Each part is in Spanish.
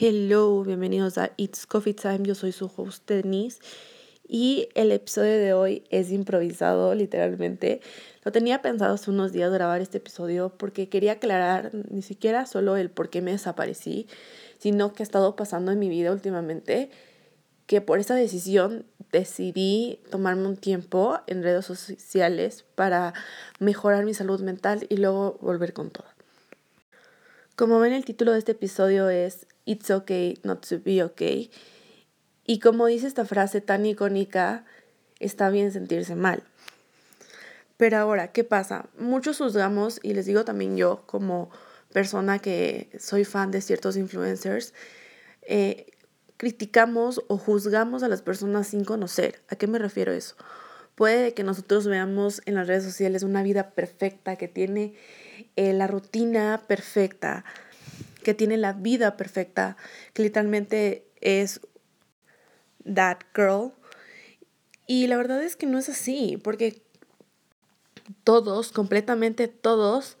Hello, bienvenidos a It's Coffee Time. Yo soy su host Denise y el episodio de hoy es improvisado, literalmente. Lo tenía pensado hace unos días grabar este episodio porque quería aclarar ni siquiera solo el por qué me desaparecí, sino que ha estado pasando en mi vida últimamente, que por esa decisión decidí tomarme un tiempo en redes sociales para mejorar mi salud mental y luego volver con todo. Como ven, el título de este episodio es It's okay not to be okay. Y como dice esta frase tan icónica, está bien sentirse mal. Pero ahora, ¿qué pasa? Muchos juzgamos, y les digo también yo como persona que soy fan de ciertos influencers, eh, criticamos o juzgamos a las personas sin conocer. ¿A qué me refiero eso? Puede que nosotros veamos en las redes sociales una vida perfecta que tiene eh, la rutina perfecta, que tiene la vida perfecta, que literalmente es that girl. Y la verdad es que no es así, porque todos, completamente todos,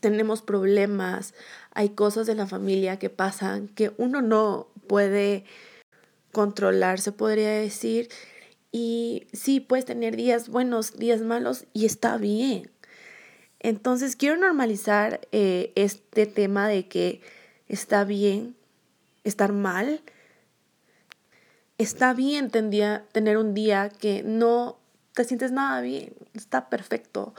tenemos problemas, hay cosas de la familia que pasan que uno no puede controlar, se podría decir, y sí, puedes tener días buenos, días malos y está bien. Entonces quiero normalizar eh, este tema de que está bien estar mal. Está bien tener un día que no te sientes nada bien, está perfecto.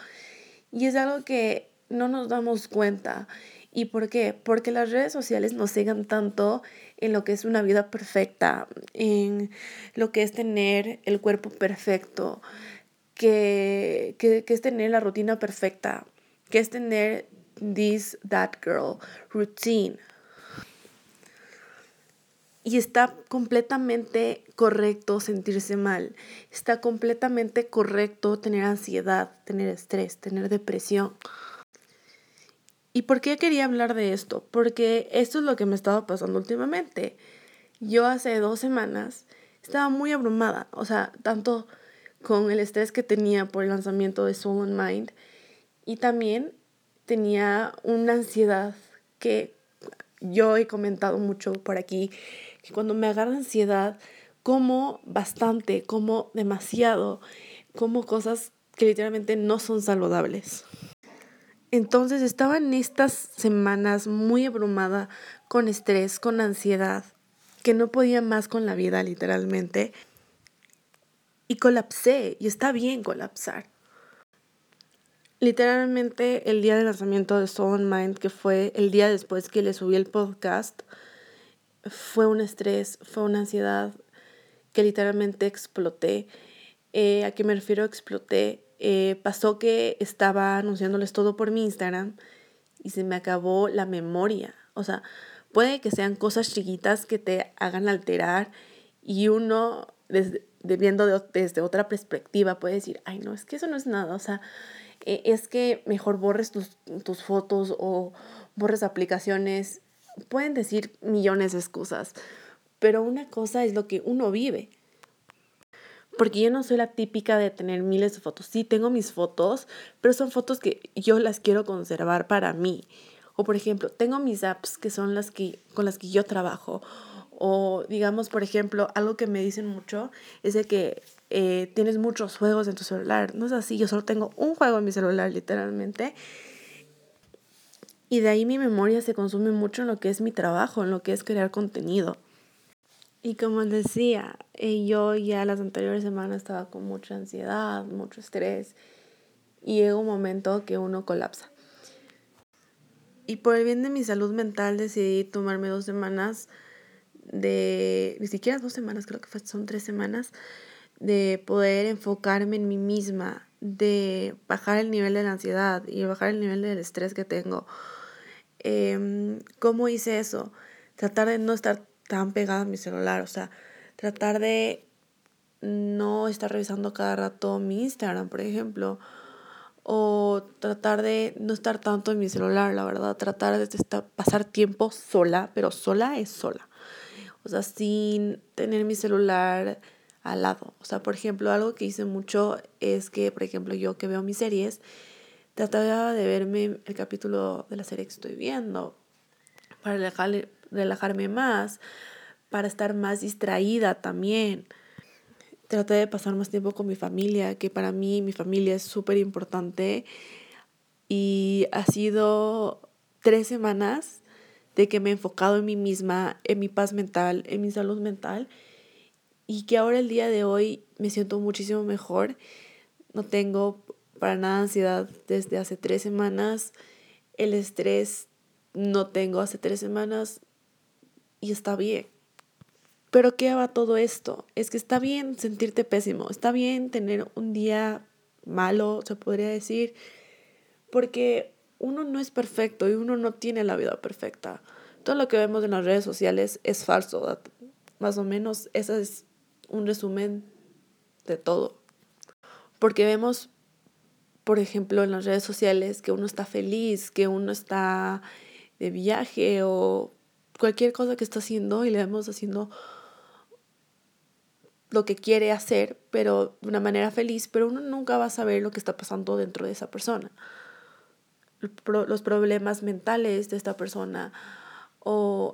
Y es algo que no nos damos cuenta. ¿Y por qué? Porque las redes sociales nos sigan tanto en lo que es una vida perfecta, en lo que es tener el cuerpo perfecto, que, que, es tener la rutina perfecta, que es tener this, that girl routine. Y está completamente correcto sentirse mal. Está completamente correcto tener ansiedad, tener estrés, tener depresión. ¿Y por qué quería hablar de esto? Porque esto es lo que me estaba pasando últimamente. Yo hace dos semanas estaba muy abrumada, o sea, tanto con el estrés que tenía por el lanzamiento de Soul and Mind y también tenía una ansiedad que yo he comentado mucho por aquí, que cuando me agarra ansiedad, como bastante, como demasiado, como cosas que literalmente no son saludables. Entonces estaba en estas semanas muy abrumada, con estrés, con ansiedad, que no podía más con la vida literalmente. Y colapsé, y está bien colapsar. Literalmente el día del lanzamiento de Soul Mind, que fue el día después que le subí el podcast, fue un estrés, fue una ansiedad que literalmente exploté. Eh, ¿A qué me refiero? Exploté eh, pasó que estaba anunciándoles todo por mi Instagram y se me acabó la memoria. O sea, puede que sean cosas chiquitas que te hagan alterar y uno, viendo desde otra perspectiva, puede decir, ay, no, es que eso no es nada. O sea, e, es que mejor borres tus, tus fotos o borres aplicaciones. Pueden decir millones de excusas, pero una cosa es lo que uno vive. Porque yo no soy la típica de tener miles de fotos. Sí, tengo mis fotos, pero son fotos que yo las quiero conservar para mí. O por ejemplo, tengo mis apps que son las que con las que yo trabajo. O digamos, por ejemplo, algo que me dicen mucho es de que eh, tienes muchos juegos en tu celular. No es así, yo solo tengo un juego en mi celular, literalmente. Y de ahí mi memoria se consume mucho en lo que es mi trabajo, en lo que es crear contenido. Y como decía, eh, yo ya las anteriores semanas estaba con mucha ansiedad, mucho estrés y llega un momento que uno colapsa. Y por el bien de mi salud mental decidí tomarme dos semanas de, ni siquiera dos semanas, creo que son tres semanas, de poder enfocarme en mí misma, de bajar el nivel de la ansiedad y bajar el nivel del estrés que tengo. Eh, ¿Cómo hice eso? Tratar de no estar tan pegada a mi celular, o sea, tratar de no estar revisando cada rato mi Instagram, por ejemplo, o tratar de no estar tanto en mi celular, la verdad, tratar de estar, pasar tiempo sola, pero sola es sola, o sea, sin tener mi celular al lado. O sea, por ejemplo, algo que hice mucho es que, por ejemplo, yo que veo mis series, trataba de verme el capítulo de la serie que estoy viendo para relajarme más, para estar más distraída también. Traté de pasar más tiempo con mi familia, que para mí mi familia es súper importante. Y ha sido tres semanas de que me he enfocado en mí misma, en mi paz mental, en mi salud mental. Y que ahora el día de hoy me siento muchísimo mejor. No tengo para nada ansiedad desde hace tres semanas. El estrés no tengo hace tres semanas y está bien. Pero ¿qué va todo esto? Es que está bien sentirte pésimo, está bien tener un día malo, se podría decir, porque uno no es perfecto y uno no tiene la vida perfecta. Todo lo que vemos en las redes sociales es falso, más o menos ese es un resumen de todo. Porque vemos, por ejemplo, en las redes sociales que uno está feliz, que uno está de viaje o cualquier cosa que está haciendo y le vemos haciendo lo que quiere hacer, pero de una manera feliz, pero uno nunca va a saber lo que está pasando dentro de esa persona. Los problemas mentales de esta persona o,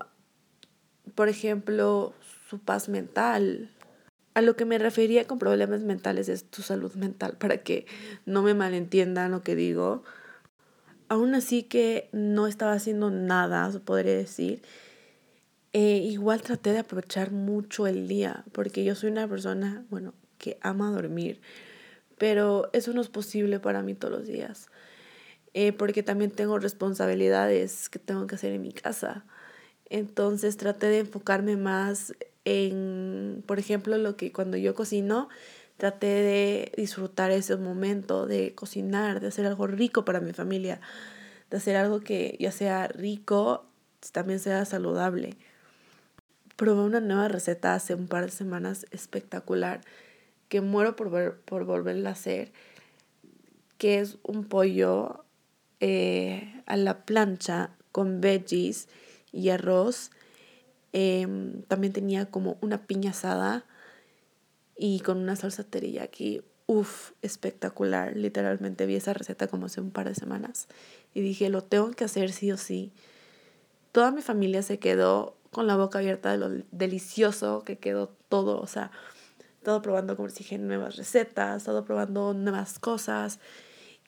por ejemplo, su paz mental. A lo que me refería con problemas mentales es tu salud mental, para que no me malentiendan lo que digo. Aún así que no estaba haciendo nada, se podría decir, eh, igual traté de aprovechar mucho el día, porque yo soy una persona, bueno, que ama dormir, pero eso no es posible para mí todos los días, eh, porque también tengo responsabilidades que tengo que hacer en mi casa. Entonces traté de enfocarme más en, por ejemplo, lo que cuando yo cocino, traté de disfrutar ese momento de cocinar, de hacer algo rico para mi familia, de hacer algo que ya sea rico, también sea saludable. Probé una nueva receta hace un par de semanas espectacular que muero por, por volverla a hacer, que es un pollo eh, a la plancha con veggies y arroz. Em, también tenía como una piña asada y con una salsa teriyaki. Uf, espectacular. Literalmente vi esa receta como hace un par de semanas y dije, lo tengo que hacer sí o sí. Toda mi familia se quedó con la boca abierta de lo delicioso que quedó todo, o sea, todo probando, como les dije, nuevas recetas, todo probando nuevas cosas.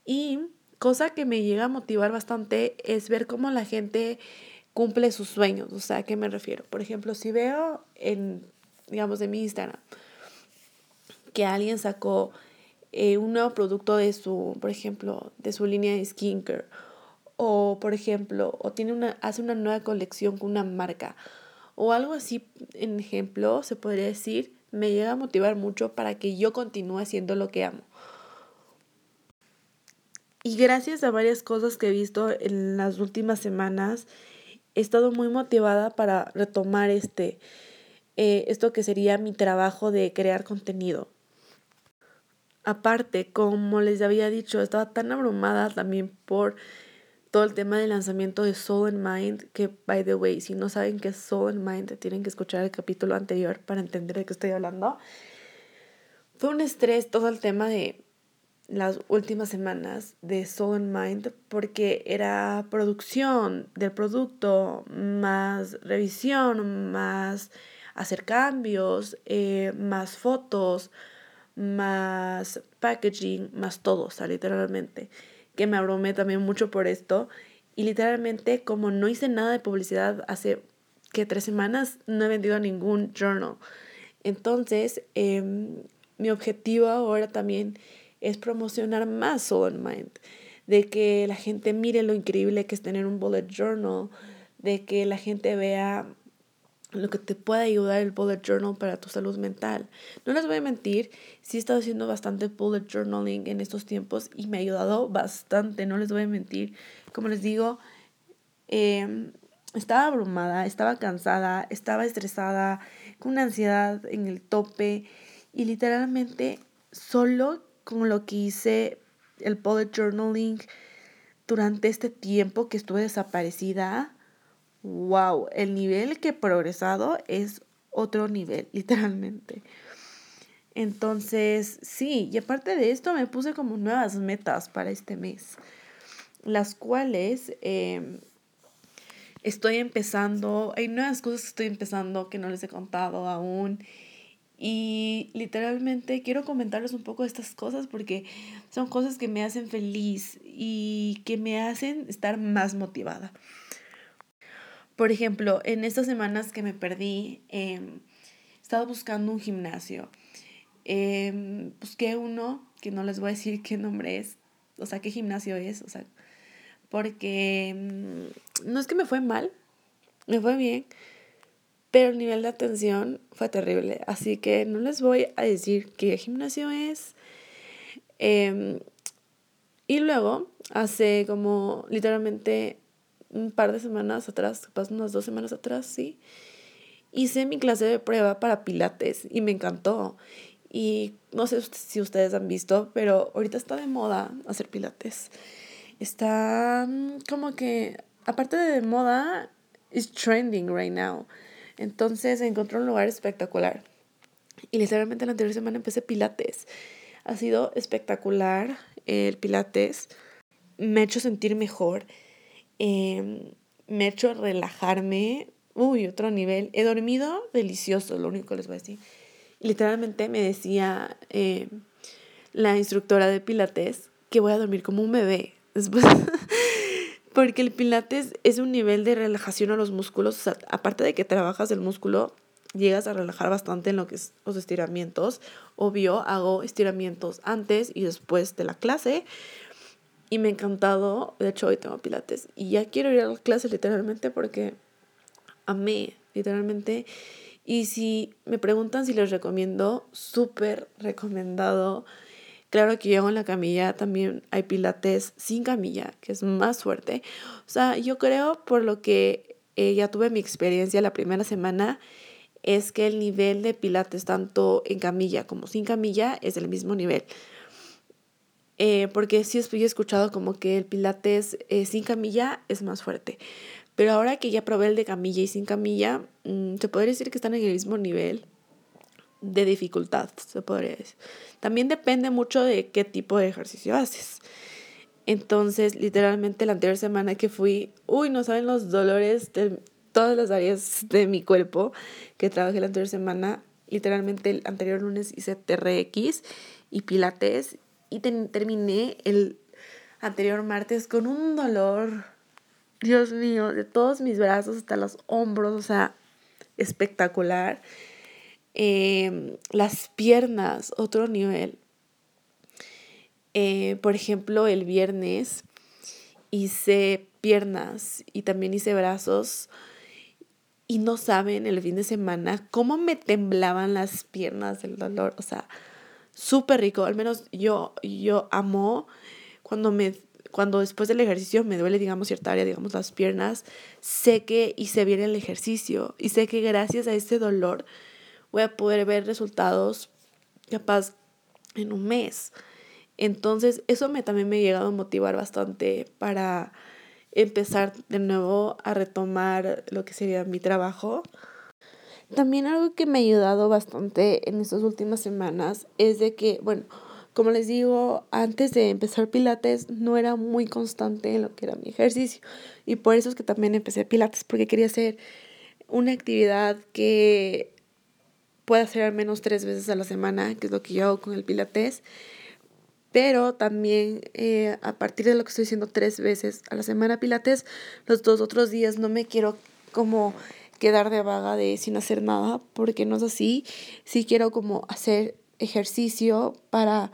Y cosa que me llega a motivar bastante es ver cómo la gente cumple sus sueños, o sea, ¿a qué me refiero? Por ejemplo, si veo en, digamos, de mi Instagram, que alguien sacó eh, un nuevo producto de su, por ejemplo, de su línea de skincare o por ejemplo, o tiene una, hace una nueva colección con una marca o algo así, en ejemplo, se podría decir, me llega a motivar mucho para que yo continúe haciendo lo que amo. Y gracias a varias cosas que he visto en las últimas semanas, he estado muy motivada para retomar este, eh, esto que sería mi trabajo de crear contenido. Aparte, como les había dicho, estaba tan abrumada también por todo el tema del lanzamiento de Soul and Mind, que, by the way, si no saben qué es Soul and Mind, tienen que escuchar el capítulo anterior para entender de qué estoy hablando. Fue un estrés todo el tema de las últimas semanas de Soul and Mind porque era producción del producto, más revisión, más hacer cambios, eh, más fotos, más packaging, más todo, o sea, literalmente que me abrumé también mucho por esto. Y literalmente, como no hice nada de publicidad hace que tres semanas, no he vendido ningún journal. Entonces, em, mi objetivo ahora también es promocionar más Soul and Mind, de que la gente mire lo increíble que es tener un bullet journal, de que la gente vea lo que te puede ayudar el bullet journal para tu salud mental. No les voy a mentir, sí he estado haciendo bastante bullet journaling en estos tiempos y me ha ayudado bastante, no les voy a mentir. Como les digo, em, estaba abrumada, estaba cansada, estaba estresada, con una ansiedad en el tope y literalmente solo con lo que hice el bullet journaling durante este tiempo que estuve desaparecida, wow, el nivel que he progresado es otro nivel, literalmente. Entonces, sí, y aparte de esto me puse como nuevas metas para este mes, las cuales em, estoy empezando, hay nuevas cosas que estoy empezando que no les he contado aún. Y literalmente quiero comentarles un poco de estas cosas porque son cosas que me hacen feliz y que me hacen estar más motivada. Por ejemplo, en estas semanas que me perdí, he estado buscando un gimnasio. Em, busqué uno que no les voy a decir qué nombre es, o sea, qué gimnasio es, o sea, porque mm, no es que me fue mal, me fue bien, pero el nivel de atención fue terrible. Así que no les voy a decir qué gimnasio es. Em, y luego, hace como literalmente un par de semanas atrás, capaz unas dos semanas atrás, sí, hice mi clase de prueba para pilates y me encantó. Y no sé si ustedes han visto, pero ahorita está de moda hacer pilates. Está mm, como que, aparte de moda, es trending right now. Entonces encontré un lugar espectacular. Y literalmente la anterior semana empecé pilates. Ha sido espectacular el pilates. Me ha hecho sentir mejor. Em, me ha hecho relajarme. Uy, otro nivel. He dormido delicioso, lo único que les voy a decir. Literalmente me decía em, la instructora de pilates que voy a dormir como un bebé. Después, porque el pilates es un nivel de relajación a los músculos. aparte de que trabajas el músculo, llegas a relajar bastante en lo que es los estiramientos. Obvio, hago estiramientos antes y después de la clase. Y me ha encantado. De hecho, hoy tengo pilates. Y ya quiero ir a la clase literalmente porque amé, literalmente. Y si me preguntan si les recomiendo, súper recomendado. Claro que yo en la camilla también hay pilates sin camilla, que es más fuerte. O sea, yo creo por lo que eh, ya tuve mi experiencia la primera semana, es que el nivel de pilates tanto en camilla como sin camilla es el mismo nivel. Eh, porque sí he escuchado como que el pilates eh, sin camilla es más fuerte. Pero ahora que ya probé el de camilla y sin camilla, mm, se podría decir que están en el mismo nivel de dificultad, se podría decir. También depende mucho de qué tipo de ejercicio haces. Entonces, literalmente la anterior semana que fui, uy, no saben los dolores de todas las áreas de mi cuerpo que trabajé la anterior semana. Literalmente el anterior lunes hice TRX y pilates y terminé el anterior martes con un dolor, Dios mío, de todos mis brazos hasta los hombros, o sea, espectacular. Em, las piernas, otro nivel. Eh, por ejemplo, el viernes hice piernas y también hice brazos y no saben el fin de semana cómo me temblaban las piernas del dolor. O sea, súper rico. Al menos yo, yo amo cuando me cuando después del ejercicio me duele, digamos, cierta área, digamos, las piernas, sé que hice bien el ejercicio y sé que gracias a ese dolor voy a poder ver resultados capaz en un mes. Entonces, eso me, también me ha llegado a motivar bastante para empezar de nuevo a retomar lo que sería mi trabajo. También algo que me ha ayudado bastante en estas últimas semanas es de que, bueno, como les digo, antes de empezar Pilates no era muy constante en lo que era mi ejercicio. Y por eso es que también empecé Pilates, porque quería hacer una actividad que pueda hacer al menos tres veces a la semana, que es lo que yo hago con el Pilates. Pero también eh, a partir de lo que estoy haciendo tres veces a la semana Pilates, los dos otros días no me quiero como quedar de vaga de sin hacer nada, porque no es así. Sí quiero como hacer ejercicio para,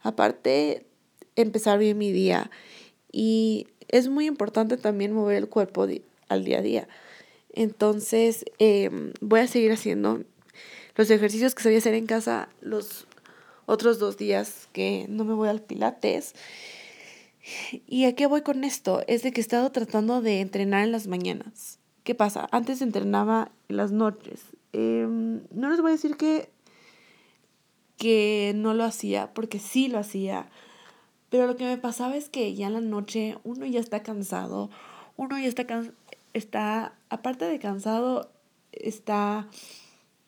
aparte, empezar bien mi día. Y es muy importante también mover el cuerpo al día a día. Entonces, em, voy a seguir haciendo los ejercicios que sabía hacer en casa los otros dos días que no me voy al pilates. ¿Y a qué voy con esto? Es de que he estado tratando de entrenar en las mañanas. ¿Qué pasa? Antes entrenaba en las noches. Em, no les voy a decir que, que no lo hacía, porque sí lo hacía. Pero lo que me pasaba es que ya en la noche uno ya está cansado. Uno ya está, está aparte de cansado, está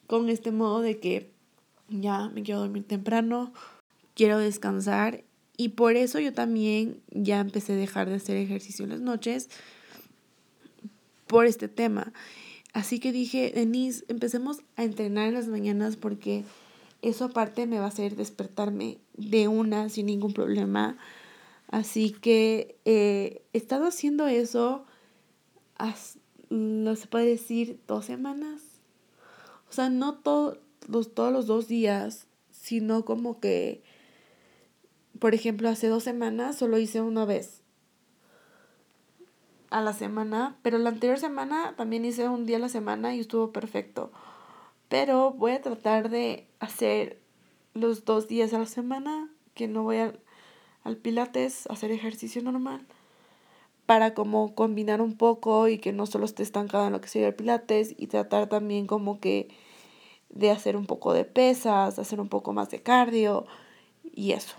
con este modo de que ya me quiero dormir temprano, quiero descansar y por eso yo también ya empecé a dejar de hacer ejercicio en las noches por este tema. Así que dije, Denise, empecemos a entrenar en las mañanas porque eso aparte me va a hacer despertarme de una sin ningún problema. Así que eh, he estado haciendo eso, no se puede decir, dos semanas. O sea, no todos los dos días, sino como que, por ejemplo, hace dos semanas solo hice una vez a la semana, pero la anterior semana también hice un día a la semana y estuvo perfecto. Pero voy a tratar de hacer los dos días a la semana, que no voy al, al pilates, hacer ejercicio normal, para como combinar un poco y que no solo esté estancada en lo que sería el pilates y tratar también como que de hacer un poco de pesas, hacer un poco más de cardio y eso.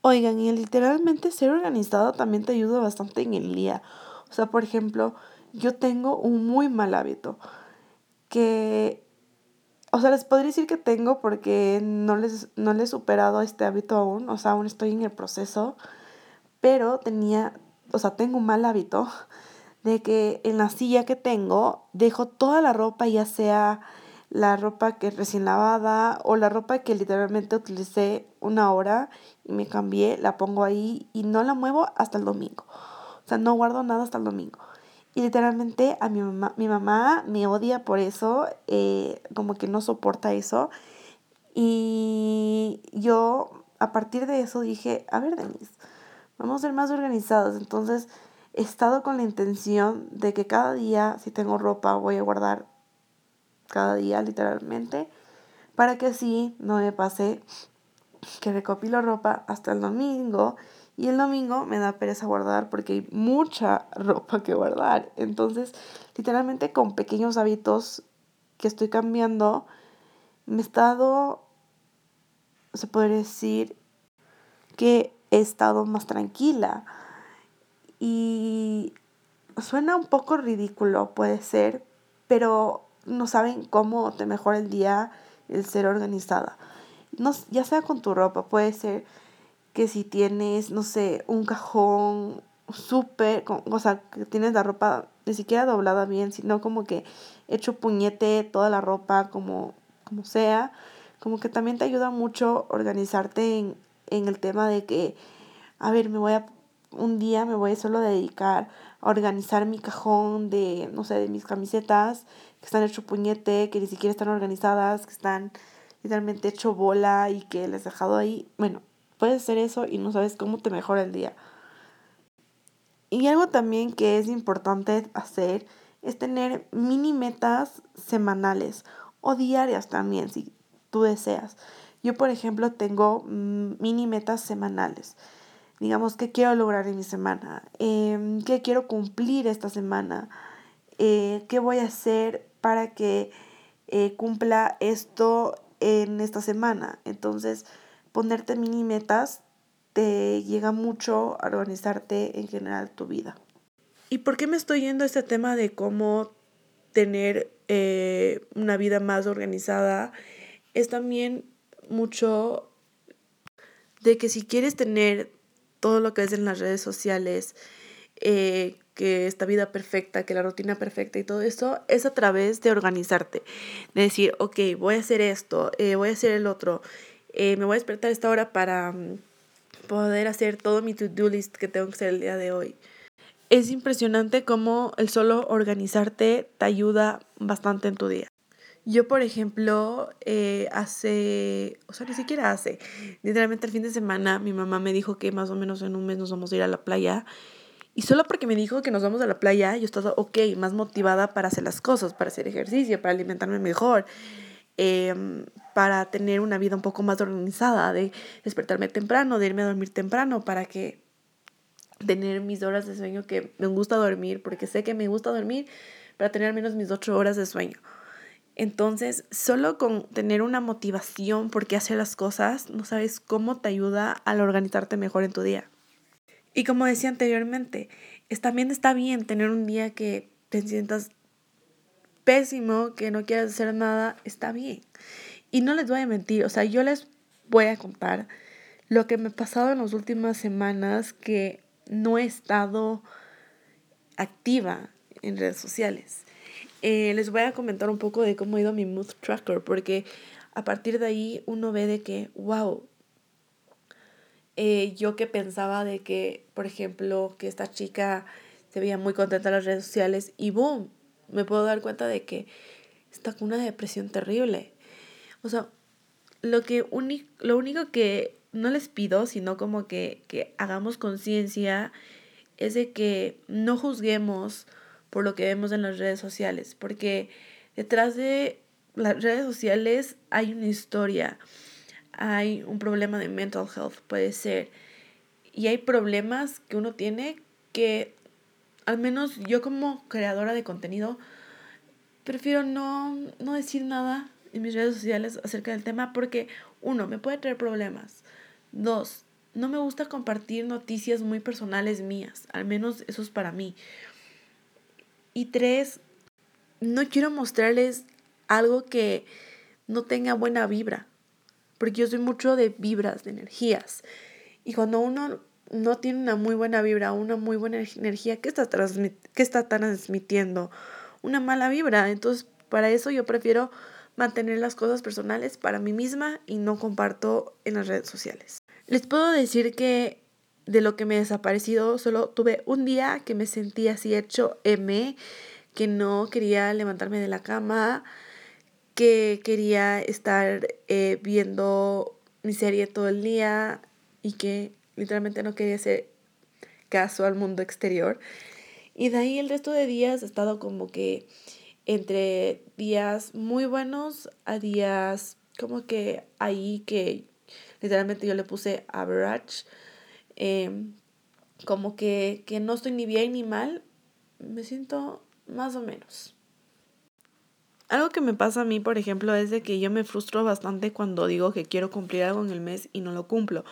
Oigan, y literalmente ser organizado también te ayuda bastante en el día. O sea, por ejemplo, yo tengo un muy mal hábito que, o sea, les podría decir que tengo porque no les, no les he superado este hábito aún, o sea, aún estoy en el proceso, pero tenía, o sea, tengo un mal hábito de que en la silla que tengo dejo toda la ropa, ya sea la ropa que recién lavada o la ropa que literalmente utilicé una hora y me cambié, la pongo ahí y no la muevo hasta el domingo. O sea, no guardo nada hasta el domingo. Y literalmente a mi mamá, mi mamá me odia por eso, eh, como que no soporta eso. Y yo a partir de eso dije, a ver, Denise, vamos a ser más organizados. Entonces he estado con la intención de que cada día, si tengo ropa, voy a guardar cada día literalmente, para que así no me pase que recopilo ropa hasta el domingo y el domingo me da pereza guardar porque hay mucha ropa que guardar. Entonces, literalmente con pequeños hábitos que estoy cambiando, me he estado, se podría decir, que he estado más tranquila. Y suena un poco ridículo, puede ser, pero no saben cómo te mejora el día el ser organizada. No, ya sea con tu ropa, puede ser que si tienes, no sé, un cajón súper, o sea, que tienes la ropa ni siquiera doblada bien, sino como que hecho puñete toda la ropa como, como sea, como que también te ayuda mucho organizarte en, en el tema de que, a ver, me voy a, un día me voy a solo dedicar a organizar mi cajón de, no sé, de mis camisetas que están hecho puñete, que ni siquiera están organizadas, que están literalmente hecho bola y que les he dejado ahí. Bueno, puedes hacer eso y no sabes cómo te mejora el día. Y algo también que es importante hacer es tener mini metas semanales o diarias también, si tú deseas. Yo, por ejemplo, tengo mm, mini metas semanales. Digamos, ¿qué quiero lograr en mi semana? Eh, ¿Qué quiero cumplir esta semana? Eh, ¿Qué voy a hacer para que eh, cumpla esto en esta semana. Entonces, ponerte mini metas te llega mucho a organizarte en general tu vida. ¿Y por qué me estoy yendo a este tema de cómo tener eh, una vida más organizada? Es también mucho de que si quieres tener todo lo que es en las redes sociales, eh, que esta vida perfecta, que la rutina perfecta y todo eso, es a través de organizarte. De decir, ok, voy a hacer esto, eh, voy a hacer el otro, eh, me voy a despertar esta hora para mm, poder hacer todo mi to-do list que tengo que hacer el día de hoy. Es impresionante cómo el solo organizarte te ayuda bastante en tu día. Yo, por ejemplo, eh, hace, o sea, ni siquiera hace, literalmente el fin de semana mi mamá me dijo que más o menos en un mes nos vamos a ir a la playa y solo porque me dijo que nos vamos a la playa, yo estaba, ok, más motivada para hacer las cosas, para hacer ejercicio, para alimentarme mejor, em, para tener una vida un poco más organizada, de despertarme temprano, de irme a dormir temprano, para que tener mis horas de sueño que me gusta dormir, porque sé que me gusta dormir, para tener al menos mis ocho horas de sueño. Entonces, solo con tener una motivación por qué hacer las cosas, no sabes cómo te ayuda al organizarte mejor en tu día. Y como decía anteriormente, es, también está bien tener un día que te sientas pésimo, que no quieras hacer nada, está bien. Y no les voy a mentir, o sea, yo les voy a contar lo que me ha pasado en las últimas semanas que no he estado activa en redes sociales. Eh, les voy a comentar un poco de cómo ha ido mi mood tracker, porque a partir de ahí uno ve de que, wow, eh, yo que pensaba de que, por ejemplo, que esta chica se veía muy contenta en las redes sociales y boom, me puedo dar cuenta de que está con una depresión terrible. O sea, lo, que lo único que no les pido, sino como que, que hagamos conciencia, es de que no juzguemos por lo que vemos en las redes sociales, porque detrás de las redes sociales hay una historia, hay un problema de mental health, puede ser, y hay problemas que uno tiene que, al menos yo como creadora de contenido, prefiero no, no decir nada en mis redes sociales acerca del tema porque, uno, me puede traer problemas. Dos, no me gusta compartir noticias muy personales mías, al menos eso es para mí. Y tres, no quiero mostrarles algo que no tenga buena vibra, porque yo soy mucho de vibras, de energías. Y cuando uno no tiene una muy buena vibra, una muy buena energía, ¿qué está, qué está transmitiendo? Una mala vibra. Entonces, para eso yo prefiero mantener las cosas personales para mí misma y no comparto en las redes sociales. Les puedo decir que de lo que me he desaparecido, solo tuve un día que me sentí así hecho M, que no quería levantarme de la cama, que quería estar eh, viendo mi serie todo el día y que literalmente no quería hacer caso al mundo exterior. Y de ahí el resto de días he estado como que entre días muy buenos a días como que ahí que literalmente yo le puse average, em, como que, que no estoy ni bien ni mal, me siento más o menos. Algo que me pasa a mí, por ejemplo, es de que yo me frustro bastante cuando digo que quiero cumplir algo en el mes y no lo cumplo,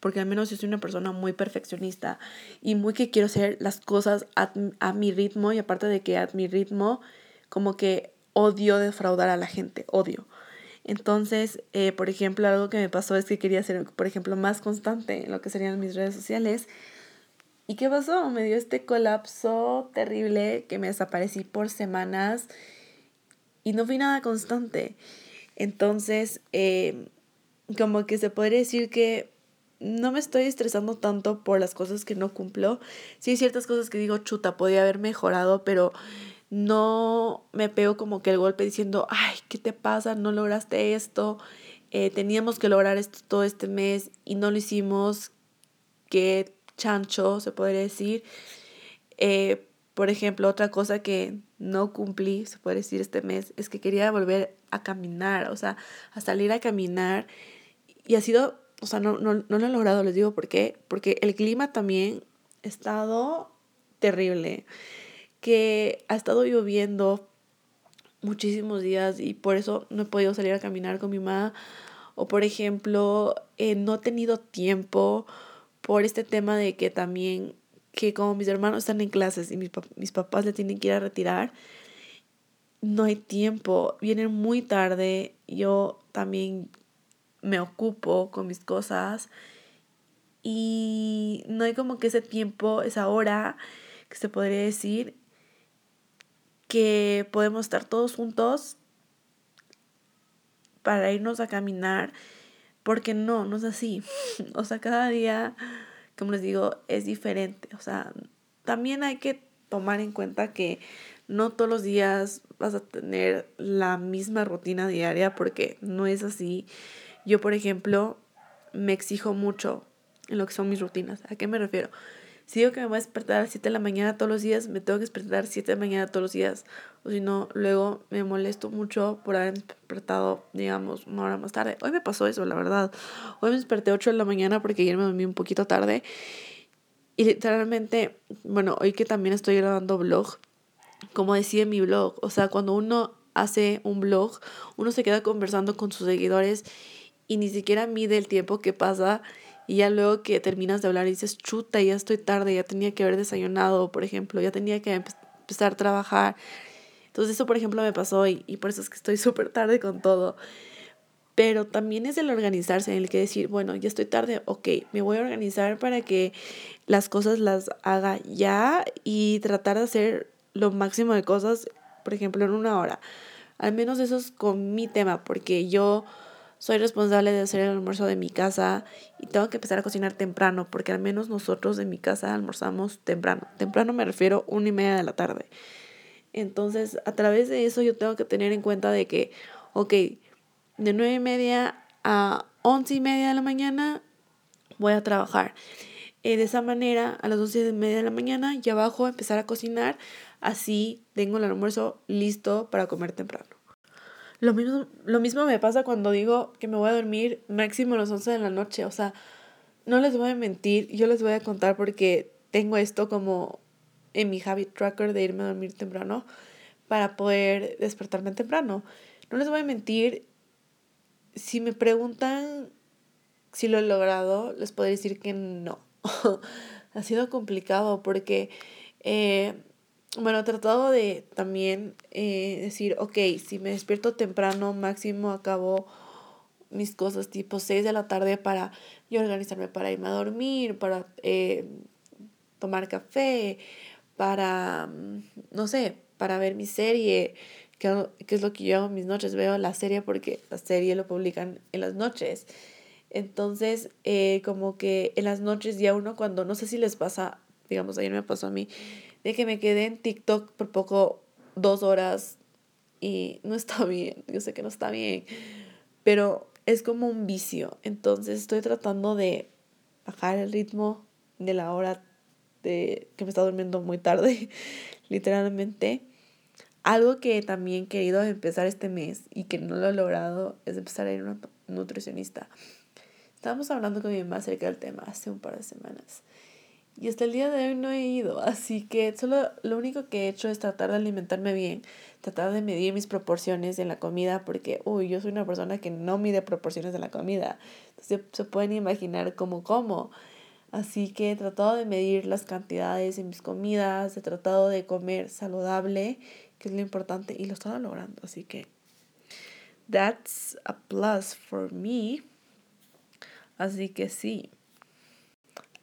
porque al menos yo soy una persona muy perfeccionista y muy que quiero hacer las cosas a, a mi ritmo y aparte de que a mi ritmo como que odio defraudar a la gente, odio. Entonces, eh, por ejemplo, algo que me pasó es que quería ser, por ejemplo, más constante en lo que serían mis redes sociales. ¿Y qué pasó? Me dio este colapso terrible que me desaparecí por semanas y no fui nada constante. Entonces, eh, como que se podría decir que no me estoy estresando tanto por las cosas que no cumplo. Sí hay ciertas cosas que digo, chuta, podía haber mejorado, pero no me pego como que el golpe diciendo, ay, ¿qué te pasa? No lograste esto, eh, teníamos que lograr esto todo este mes y no lo hicimos, qué chancho se podría decir. Eh, por ejemplo, otra cosa que no cumplí, se puede decir este mes, es que quería volver a caminar, o sea, a salir a caminar. Y ha sido, o sea, no, no, no lo he logrado, les digo por qué, porque el clima también ha estado terrible que ha estado lloviendo muchísimos días y por eso no he podido salir a caminar con mi mamá. O por ejemplo, eh, no he tenido tiempo por este tema de que también, que como mis hermanos están en clases y mis, mis papás le tienen que ir a retirar, no hay tiempo, vienen muy tarde, yo también me ocupo con mis cosas y no hay como que ese tiempo, esa hora que se podría decir que podemos estar todos juntos para irnos a caminar, porque no, no es así. O sea, cada día, como les digo, es diferente. O sea, también hay que tomar en cuenta que no todos los días vas a tener la misma rutina diaria porque no es así. Yo, por ejemplo, me exijo mucho en lo que son mis rutinas. ¿A qué me refiero? Si digo que me voy a despertar a las 7 de la mañana todos los días, me tengo que despertar a las 7 de la mañana todos los días. O si no, luego me molesto mucho por haber despertado, digamos, una hora más tarde. Hoy me pasó eso, la verdad. Hoy me desperté a 8 de la mañana porque ayer me dormí un poquito tarde. Y literalmente, bueno, hoy que también estoy grabando blog, como decía en mi blog, o sea, cuando uno hace un blog, uno se queda conversando con sus seguidores y ni siquiera mide el tiempo que pasa y ya luego que terminas de hablar y dices, chuta, ya estoy tarde, ya tenía que haber desayunado, por ejemplo, ya tenía que empezar a trabajar. Entonces eso, por ejemplo, me pasó y, y por eso es que estoy súper tarde con todo. Pero también es el organizarse, en el que decir, bueno, ya estoy tarde, ok, me voy a organizar para que las cosas las haga ya y tratar de hacer lo máximo de cosas, por ejemplo, en una hora. Al menos eso es con mi tema, porque yo soy responsable de hacer el almuerzo de mi casa y tengo que empezar a cocinar temprano, porque al menos nosotros en mi casa almorzamos temprano. Temprano me refiero a una y media de la tarde. Entonces, a través de eso yo tengo que tener en cuenta de que, ok, de nueve y media a once y media de la mañana voy a trabajar. Eh, de esa manera, a las once y media de la mañana ya bajo empezar a cocinar, así tengo el almuerzo listo para comer temprano. Lo mismo, lo mismo me pasa cuando digo que me voy a dormir máximo a las 11 de la noche. O sea, no les voy a mentir, yo les voy a contar porque tengo esto como en mi habit tracker de irme a dormir temprano para poder despertarme temprano. No les voy a mentir, si me preguntan si lo he logrado, les puedo decir que no. ha sido complicado porque eh, bueno, he tratado de también eh, decir, ok, si me despierto temprano, máximo acabo mis cosas tipo 6 de la tarde para yo organizarme para irme a dormir, para eh, tomar café, para, mm, no sé, para ver mi serie, que, que, es lo que yo hago mis noches, veo la serie porque la serie lo publican en las noches. Entonces, eh, como que en las noches ya uno cuando, no sé si les pasa, digamos, ayer me pasó a mí, de que me quedé en TikTok por poco dos horas y no está bien, yo sé que no está bien, pero es como un vicio, entonces estoy tratando de bajar el ritmo de la hora de que me está durmiendo muy tarde, literalmente. Algo que también he querido empezar este mes y que no lo he logrado es empezar a ir a una nutricionista. Estábamos hablando con mi mamá acerca del tema hace un par de semanas. Y hasta el día de hoy no he ido, así que solo lo único que he hecho es tratar de alimentarme bien, tratar de medir mis proporciones en la comida, porque, uy, yo soy una persona que no mide proporciones de la comida, entonces se pueden imaginar cómo como. Así que he tratado de medir las cantidades en mis comidas, he tratado de comer saludable, que es lo importante, y lo he estado logrando, así que that's a plus for me. Así que sí.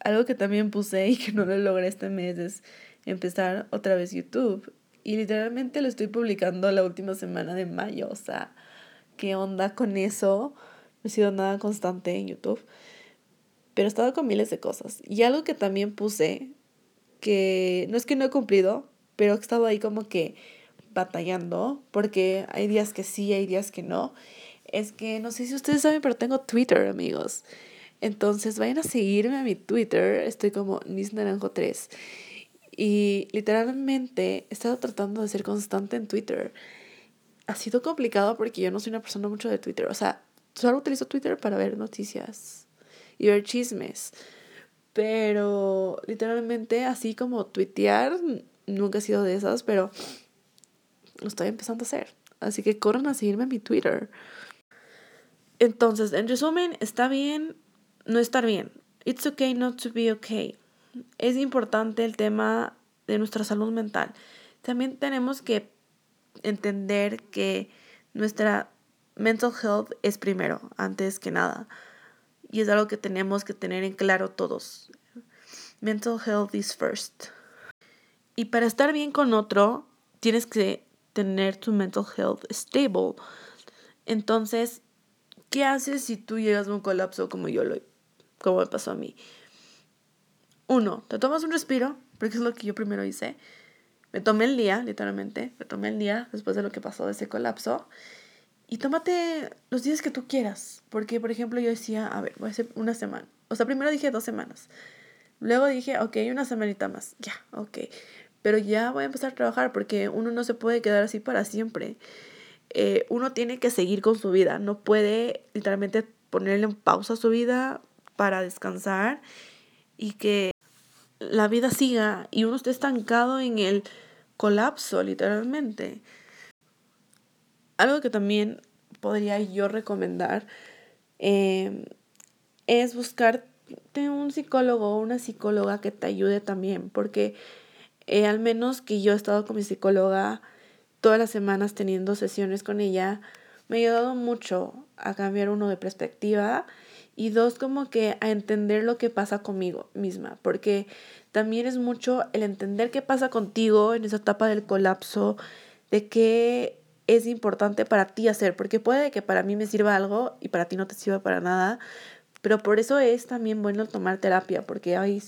Algo que también puse y que no lo logré este mes es empezar otra vez YouTube. Y literalmente lo estoy publicando la última semana de mayo. O sea, ¿qué onda con eso? No he sido nada constante en YouTube. Pero he estado con miles de cosas. Y algo que también puse, que no es que no he cumplido, pero he estado ahí como que batallando, porque hay días que sí, hay días que no. Es que no sé si ustedes saben, pero tengo Twitter, amigos. Entonces vayan a seguirme a mi Twitter, estoy como nisnaranjo3. Y literalmente he estado tratando de ser constante en Twitter. Ha sido complicado porque yo no soy una persona mucho de Twitter. O sea, solo utilizo Twitter para ver noticias y ver chismes. Pero literalmente así como tuitear, nunca he sido de esas, pero lo estoy empezando a hacer. Así que corran a seguirme a mi Twitter. Entonces, en resumen, está bien no estar bien. It's okay not to be okay. Es importante el tema de nuestra salud mental. También tenemos que entender que nuestra mental health es primero, antes que nada. Y es algo que tenemos que tener en claro todos. Mental health is first. Y para estar bien con otro, tienes que tener tu mental health stable. Entonces, ¿qué haces si tú llegas a un colapso como yo lo como me pasó a mí. Uno, te tomas un respiro, porque es lo que yo primero hice. Me tomé el día, literalmente, me tomé el día después de lo que pasó de ese colapso. Y tómate los días que tú quieras. Porque, por ejemplo, yo decía, a ver, voy a hacer una semana. O sea, primero dije dos semanas. Luego dije, ok, una semanita más. Ya, ok. Pero ya voy a empezar a trabajar porque uno no se puede quedar así para siempre. Eh, uno tiene que seguir con su vida. No puede literalmente ponerle en pausa su vida para descansar y que la vida siga y uno esté estancado en el colapso, literalmente. Algo que también podría yo recomendar em, es buscarte un psicólogo o una psicóloga que te ayude también, porque eh, al menos que yo he estado con mi psicóloga todas las semanas teniendo sesiones con ella, me ha ayudado mucho a cambiar uno de perspectiva Y dos, como que a entender lo que pasa conmigo misma, porque también es mucho el entender qué pasa contigo en esa etapa del colapso, de qué es importante para ti hacer, porque puede que para mí me sirva algo y para ti no te sirva para nada, pero por eso es también bueno tomar terapia, porque ahí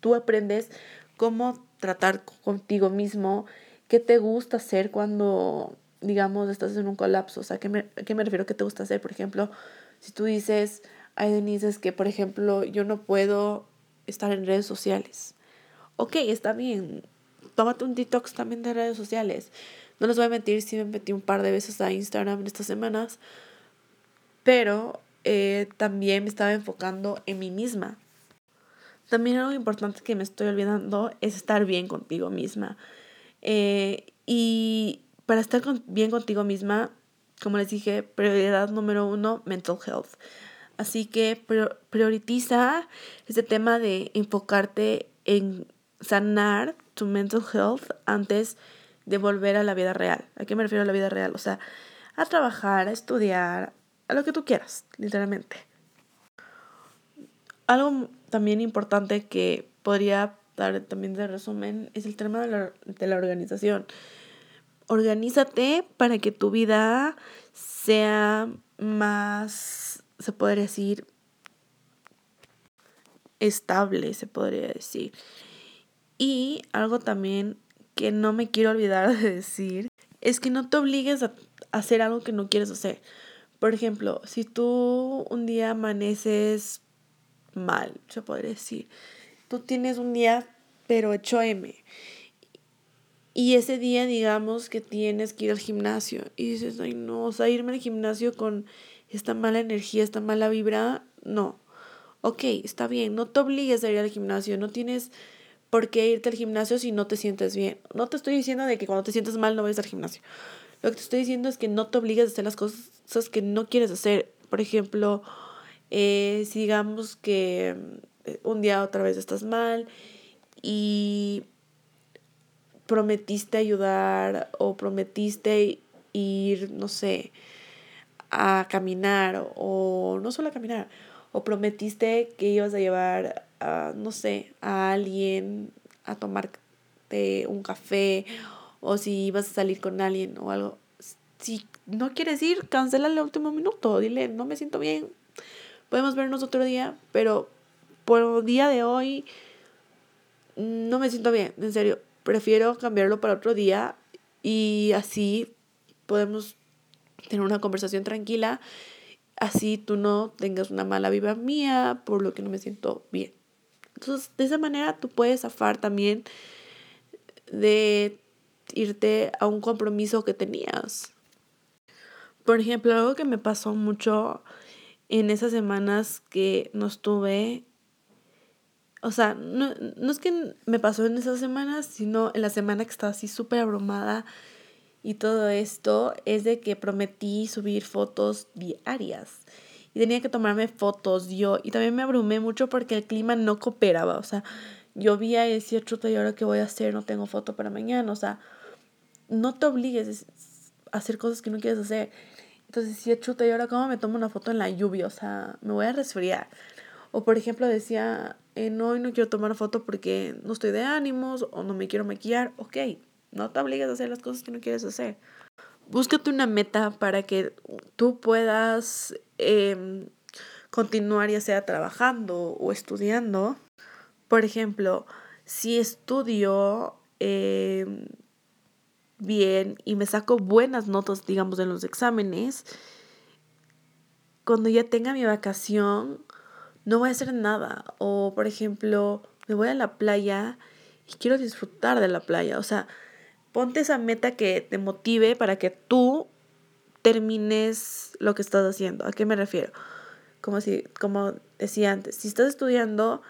tú aprendes cómo tratar contigo mismo, qué te gusta hacer cuando, digamos, estás en un colapso, o sea, ¿qué me, qué me refiero? ¿Qué te gusta hacer? Por ejemplo, si tú dices, ay Denise, es que, por ejemplo, yo no puedo estar en redes sociales. Ok, está bien. Tómate un detox también de redes sociales. No les voy a mentir, sí me metí un par de veces a Instagram en estas semanas, pero eh, también me estaba enfocando en mí misma. También algo importante que me estoy olvidando es estar bien contigo misma. Eh, y para estar bien contigo misma, como les dije, prioridad número uno, mental health. Así que prioriza este tema de enfocarte en sanar tu mental health antes de volver a la vida real. ¿A qué me refiero a la vida real? O sea, a trabajar, a estudiar, a lo que tú quieras, literalmente. Algo también importante que podría dar también de resumen es el tema de la, de la organización. Organízate para que tu vida sea más se podría decir, estable, se podría decir. Y algo también que no me quiero olvidar de decir es que no te obligues a hacer algo que no quieres hacer. Por ejemplo, si tú un día amaneces mal, se podría decir, tú tienes un día pero hecho M. Y ese día digamos que tienes que ir al gimnasio y dices, ay no, o sea, irme al gimnasio con esta mala energía, esta mala vibra, no. Ok, está bien, no te obligues a ir al gimnasio, no tienes por qué irte al gimnasio si no te sientes bien. No te estoy diciendo de que cuando te sientes mal no vayas al gimnasio. Lo que te estoy diciendo es que no te obligues a hacer las cosas que no quieres hacer. Por ejemplo, eh, si digamos que eh, un día otra vez estás mal y prometiste ayudar o prometiste ir, no sé, a caminar o no solo a caminar, o prometiste que ibas a llevar, a, no sé, a alguien a tomarte un café o si ibas a salir con alguien o algo. Si no quieres ir, cancela el último minuto, dile, no me siento bien, podemos vernos otro día, pero por el día de hoy no me siento bien, en serio, prefiero cambiarlo para otro día y así podemos tener una conversación tranquila, así tú no tengas una mala vibra mía por lo que no me siento bien. Entonces, de esa manera tú puedes zafar también de irte a un compromiso que tenías. Por ejemplo, algo que me pasó mucho en esas semanas que no estuve, o sea, no, no es que me pasó en esas semanas, sino en la semana que estaba así súper abrumada y todo esto es de que prometí subir fotos diarias y tenía que tomarme fotos yo y también me abrumé mucho porque el clima no cooperaba, o sea, llovía y decía, chuta, ¿y ahora qué voy a hacer? No tengo foto para mañana, o sea, no te obligues a hacer cosas que no quieres hacer. Entonces decía, chuta, ¿y ahora cómo me tomo una foto en la lluvia? O sea, me voy a resfriar. O por ejemplo decía, eh, no, hoy no quiero tomar foto porque no estoy de ánimos o no me quiero maquillar. Ok, no te obligues a hacer las cosas que no quieres hacer. Búscate una meta para que tú puedas em, continuar ya sea trabajando o estudiando. Por ejemplo, si estudio em, bien y me saco buenas notas, digamos, en los exámenes, cuando ya tenga mi vacación, no voy a hacer nada. O, por ejemplo, me voy a la playa y quiero disfrutar de la playa. O sea, Ponte esa meta que te motive para que tú termines lo que estás haciendo. ¿A qué me refiero? Como, si, como decía antes, si estás estudiando,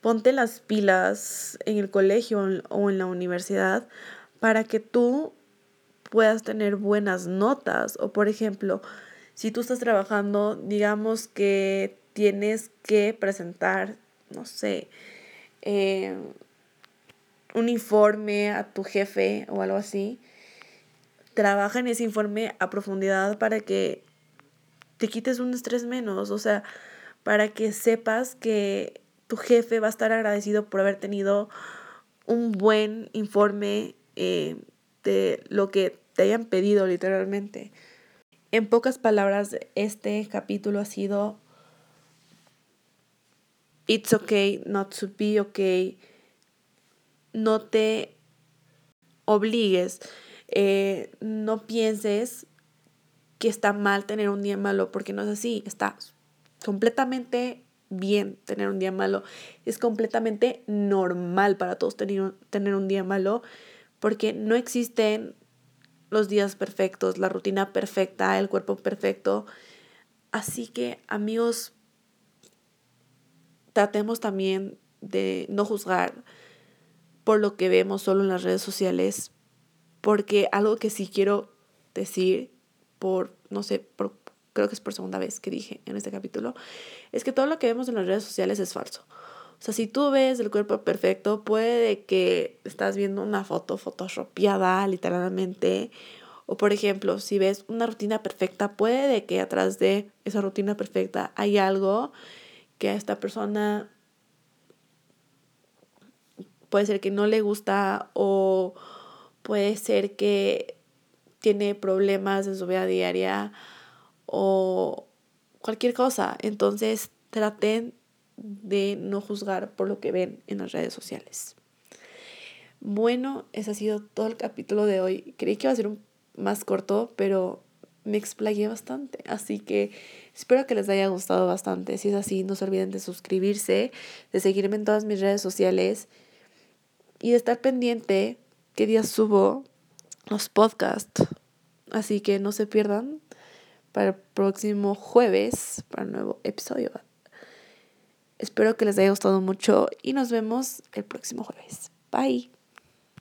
ponte las pilas en el colegio o en la universidad para que tú puedas tener buenas notas. O por ejemplo, si tú estás trabajando, digamos que tienes que presentar, no sé, eh, informe a tu jefe o algo así, trabaja en ese informe a profundidad para que te quites un estrés menos, o sea, para que sepas que tu jefe va a estar agradecido por haber tenido un buen informe eh, de lo que te hayan pedido literalmente. En pocas palabras, este capítulo ha sido It's okay not to be okay. No te obligues. Eh, no pienses que está mal tener un día malo, porque no es así. Está completamente bien tener un día malo. Es completamente normal para todos tener, tener un día malo, porque no existen los días perfectos, la rutina perfecta, el cuerpo perfecto. Así que amigos, tratemos también de no juzgar por lo que vemos solo en las redes sociales, porque algo que sí quiero decir por, no sé, creo que es por segunda vez que dije en este capítulo, es que todo lo que vemos en las redes sociales es falso. O sea, si tú ves el cuerpo perfecto, puede que estás viendo una foto photoshopeada, literalmente. O por ejemplo, si ves una rutina perfecta, puede que atrás de esa rutina perfecta hay algo que a esta persona puede ser que no le gusta o puede ser que tiene problemas en su vida diaria o cualquier cosa. Entonces traten de no juzgar por lo que ven en las redes sociales. Bueno, ese ha sido todo el capítulo de hoy. Creí que iba a ser un más corto, pero me explayé bastante. Así que espero que les haya gustado bastante. Si es así, no se olviden de suscribirse, de seguirme en todas mis redes sociales y de estar pendiente qué días subo los podcasts. Así que no se pierdan para el próximo jueves para un nuevo episodio. Espero que les haya gustado mucho y nos vemos el próximo jueves. Bye.